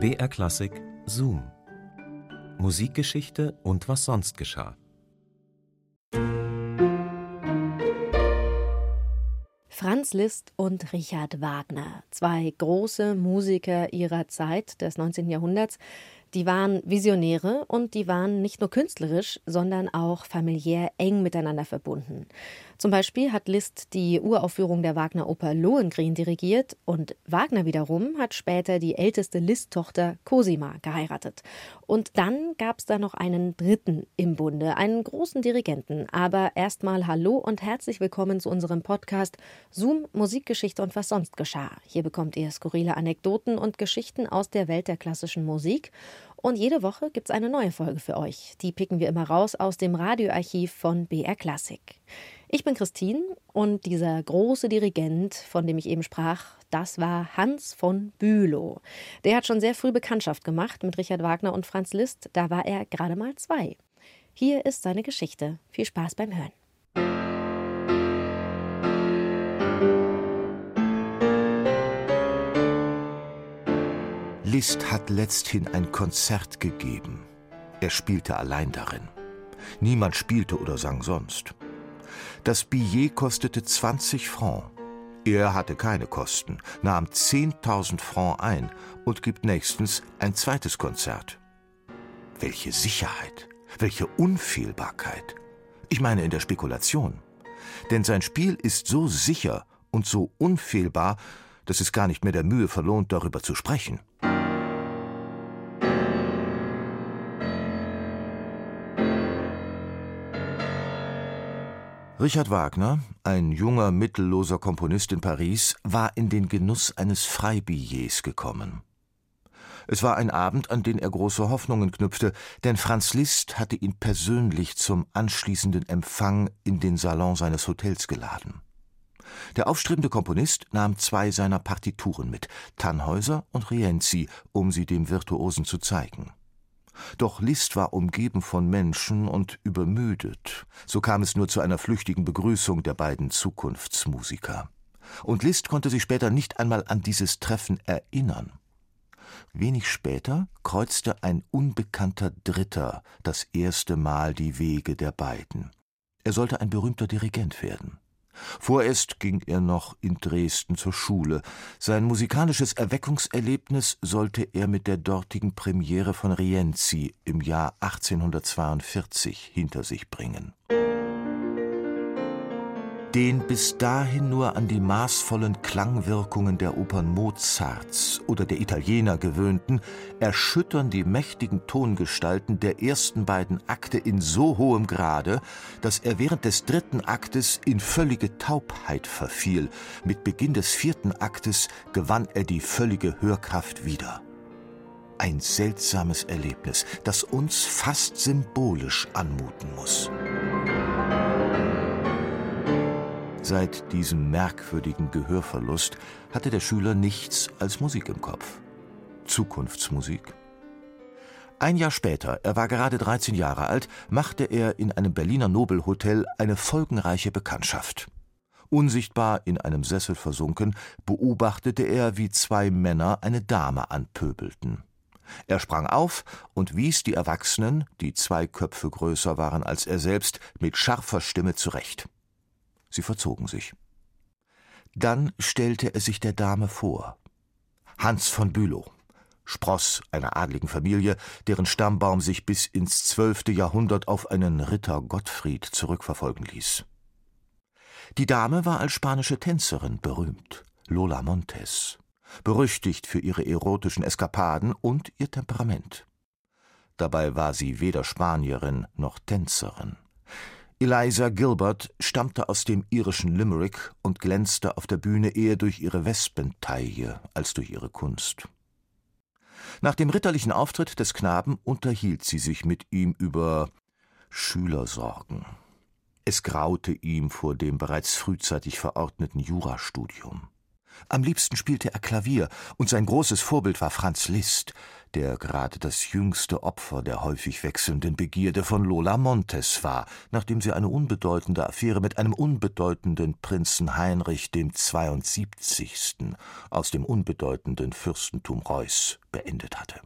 BR Klassik Zoom. Musikgeschichte und was sonst geschah. Franz Liszt und Richard Wagner, zwei große Musiker ihrer Zeit des 19. Jahrhunderts, die waren Visionäre und die waren nicht nur künstlerisch, sondern auch familiär eng miteinander verbunden. Zum Beispiel hat Liszt die Uraufführung der Wagner-Oper Lohengrin dirigiert und Wagner wiederum hat später die älteste Liszt-Tochter Cosima geheiratet. Und dann gab es da noch einen dritten im Bunde, einen großen Dirigenten. Aber erstmal Hallo und herzlich willkommen zu unserem Podcast Zoom Musikgeschichte und was sonst geschah. Hier bekommt ihr skurrile Anekdoten und Geschichten aus der Welt der klassischen Musik. Und jede Woche gibt es eine neue Folge für euch. Die picken wir immer raus aus dem Radioarchiv von BR Classic. Ich bin Christine und dieser große Dirigent, von dem ich eben sprach, das war Hans von Bülow. Der hat schon sehr früh Bekanntschaft gemacht mit Richard Wagner und Franz Liszt. Da war er gerade mal zwei. Hier ist seine Geschichte. Viel Spaß beim Hören. Liszt hat letzthin ein Konzert gegeben. Er spielte allein darin. Niemand spielte oder sang sonst. Das Billet kostete 20 Francs. Er hatte keine Kosten, nahm 10.000 Francs ein und gibt nächstens ein zweites Konzert. Welche Sicherheit, welche Unfehlbarkeit. Ich meine in der Spekulation. Denn sein Spiel ist so sicher und so unfehlbar, dass es gar nicht mehr der Mühe verlohnt, darüber zu sprechen. Richard Wagner, ein junger, mittelloser Komponist in Paris, war in den Genuss eines Freibillets gekommen. Es war ein Abend, an den er große Hoffnungen knüpfte, denn Franz Liszt hatte ihn persönlich zum anschließenden Empfang in den Salon seines Hotels geladen. Der aufstrebende Komponist nahm zwei seiner Partituren mit, Tannhäuser und Rienzi, um sie dem Virtuosen zu zeigen. Doch Liszt war umgeben von Menschen und übermüdet. So kam es nur zu einer flüchtigen Begrüßung der beiden Zukunftsmusiker. Und Liszt konnte sich später nicht einmal an dieses Treffen erinnern. Wenig später kreuzte ein unbekannter Dritter das erste Mal die Wege der beiden. Er sollte ein berühmter Dirigent werden. Vorerst ging er noch in Dresden zur Schule. Sein musikalisches Erweckungserlebnis sollte er mit der dortigen Premiere von Rienzi im Jahr 1842 hinter sich bringen den bis dahin nur an die maßvollen Klangwirkungen der Opern Mozarts oder der Italiener gewöhnten, erschüttern die mächtigen Tongestalten der ersten beiden Akte in so hohem Grade, dass er während des dritten Aktes in völlige Taubheit verfiel. Mit Beginn des vierten Aktes gewann er die völlige Hörkraft wieder. Ein seltsames Erlebnis, das uns fast symbolisch anmuten muss. Seit diesem merkwürdigen Gehörverlust hatte der Schüler nichts als Musik im Kopf. Zukunftsmusik. Ein Jahr später, er war gerade 13 Jahre alt, machte er in einem Berliner Nobelhotel eine folgenreiche Bekanntschaft. Unsichtbar in einem Sessel versunken, beobachtete er, wie zwei Männer eine Dame anpöbelten. Er sprang auf und wies die Erwachsenen, die zwei Köpfe größer waren als er selbst, mit scharfer Stimme zurecht. Sie verzogen sich. Dann stellte er sich der Dame vor. Hans von Bülow, Spross einer adligen Familie, deren Stammbaum sich bis ins zwölfte Jahrhundert auf einen Ritter Gottfried zurückverfolgen ließ. Die Dame war als spanische Tänzerin berühmt, Lola Montes, berüchtigt für ihre erotischen Eskapaden und ihr Temperament. Dabei war sie weder Spanierin noch Tänzerin. Eliza Gilbert stammte aus dem irischen Limerick und glänzte auf der Bühne eher durch ihre Wespentaille als durch ihre Kunst. Nach dem ritterlichen Auftritt des Knaben unterhielt sie sich mit ihm über Schülersorgen. Es graute ihm vor dem bereits frühzeitig verordneten Jurastudium. Am liebsten spielte er Klavier, und sein großes Vorbild war Franz Liszt, der gerade das jüngste Opfer der häufig wechselnden Begierde von Lola Montes war, nachdem sie eine unbedeutende Affäre mit einem unbedeutenden Prinzen Heinrich dem 72. aus dem unbedeutenden Fürstentum Reuß beendet hatte.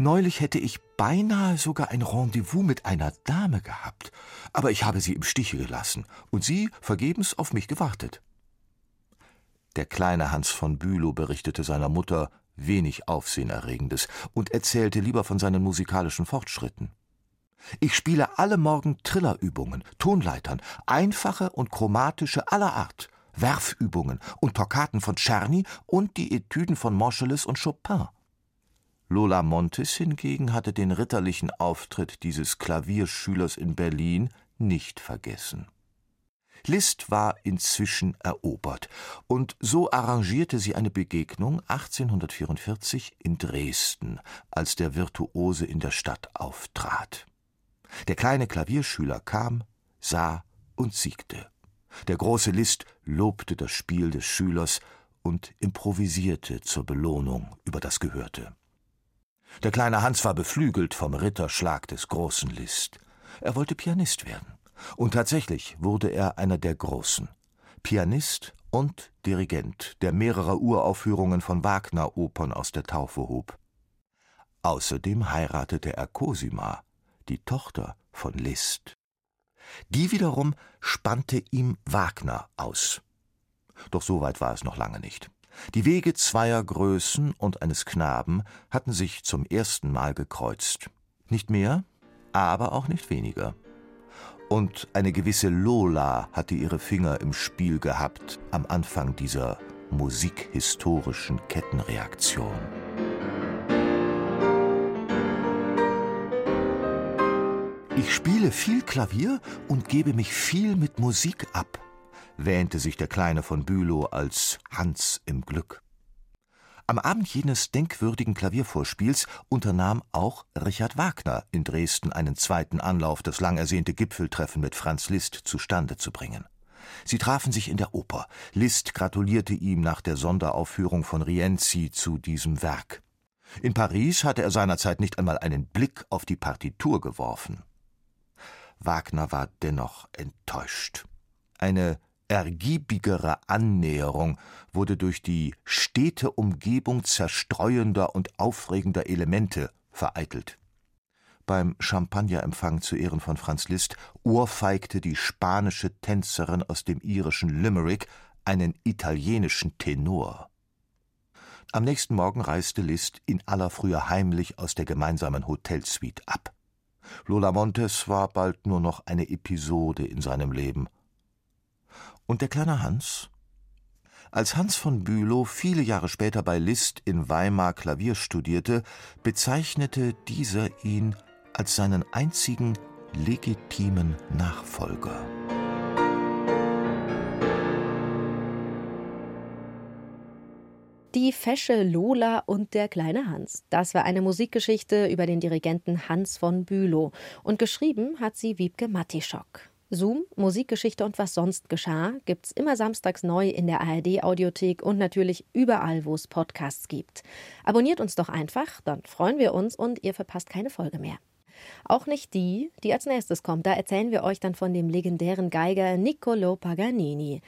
Neulich hätte ich beinahe sogar ein Rendezvous mit einer Dame gehabt, aber ich habe sie im Stiche gelassen und sie vergebens auf mich gewartet. Der kleine Hans von Bülow berichtete seiner Mutter wenig Aufsehenerregendes und erzählte lieber von seinen musikalischen Fortschritten. Ich spiele alle Morgen Trillerübungen, Tonleitern, einfache und chromatische aller Art, Werfübungen und Toccaten von Czerny und die Etüden von Moscheles und Chopin. Lola Montes hingegen hatte den ritterlichen Auftritt dieses Klavierschülers in Berlin nicht vergessen. Liszt war inzwischen erobert, und so arrangierte sie eine Begegnung 1844 in Dresden, als der Virtuose in der Stadt auftrat. Der kleine Klavierschüler kam, sah und siegte. Der große Liszt lobte das Spiel des Schülers und improvisierte zur Belohnung über das Gehörte. Der kleine Hans war beflügelt vom Ritterschlag des großen Liszt. Er wollte Pianist werden. Und tatsächlich wurde er einer der Großen. Pianist und Dirigent, der mehrere Uraufführungen von Wagner-Opern aus der Taufe hob. Außerdem heiratete er Cosima, die Tochter von Liszt. Die wiederum spannte ihm Wagner aus. Doch so weit war es noch lange nicht. Die Wege zweier Größen und eines Knaben hatten sich zum ersten Mal gekreuzt. Nicht mehr, aber auch nicht weniger. Und eine gewisse Lola hatte ihre Finger im Spiel gehabt am Anfang dieser musikhistorischen Kettenreaktion. Ich spiele viel Klavier und gebe mich viel mit Musik ab, wähnte sich der Kleine von Bülow als Hans im Glück. Am Abend jenes denkwürdigen Klaviervorspiels unternahm auch Richard Wagner in Dresden einen zweiten Anlauf, das lang ersehnte Gipfeltreffen mit Franz Liszt zustande zu bringen. Sie trafen sich in der Oper. Liszt gratulierte ihm nach der Sonderaufführung von Rienzi zu diesem Werk. In Paris hatte er seinerzeit nicht einmal einen Blick auf die Partitur geworfen. Wagner war dennoch enttäuscht. Eine ergiebigere Annäherung wurde durch die stete Umgebung zerstreuender und aufregender Elemente vereitelt. Beim Champagnerempfang zu Ehren von Franz Liszt ohrfeigte die spanische Tänzerin aus dem irischen Limerick einen italienischen Tenor. Am nächsten Morgen reiste Liszt in aller Frühe heimlich aus der gemeinsamen Hotelsuite ab. Lola Montes war bald nur noch eine Episode in seinem Leben – und der kleine Hans? Als Hans von Bülow viele Jahre später bei Liszt in Weimar Klavier studierte, bezeichnete dieser ihn als seinen einzigen legitimen Nachfolger. Die Fesche Lola und der kleine Hans. Das war eine Musikgeschichte über den Dirigenten Hans von Bülow. Und geschrieben hat sie Wiebke Matischok. Zoom, Musikgeschichte und was sonst geschah, gibt's immer samstags neu in der ARD-Audiothek und natürlich überall, wo es Podcasts gibt. Abonniert uns doch einfach, dann freuen wir uns und ihr verpasst keine Folge mehr. Auch nicht die, die als nächstes kommt. Da erzählen wir euch dann von dem legendären Geiger Niccolo Paganini.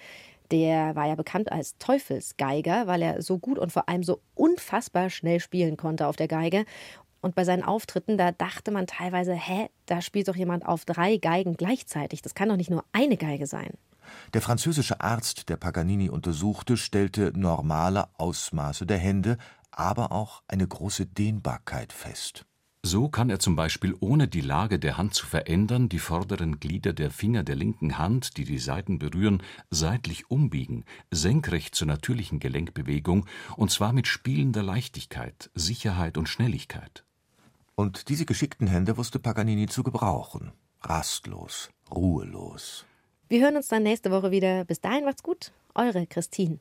Der war ja bekannt als Teufelsgeiger, weil er so gut und vor allem so unfassbar schnell spielen konnte auf der Geige. Und bei seinen Auftritten, da dachte man teilweise, hä, da spielt doch jemand auf drei Geigen gleichzeitig. Das kann doch nicht nur eine Geige sein. Der französische Arzt, der Paganini untersuchte, stellte normale Ausmaße der Hände, aber auch eine große Dehnbarkeit fest. So kann er zum Beispiel ohne die Lage der Hand zu verändern die vorderen Glieder der Finger der linken Hand, die die Saiten berühren, seitlich umbiegen, senkrecht zur natürlichen Gelenkbewegung, und zwar mit spielender Leichtigkeit, Sicherheit und Schnelligkeit. Und diese geschickten Hände wusste Paganini zu gebrauchen. Rastlos, ruhelos. Wir hören uns dann nächste Woche wieder. Bis dahin macht's gut. Eure Christine.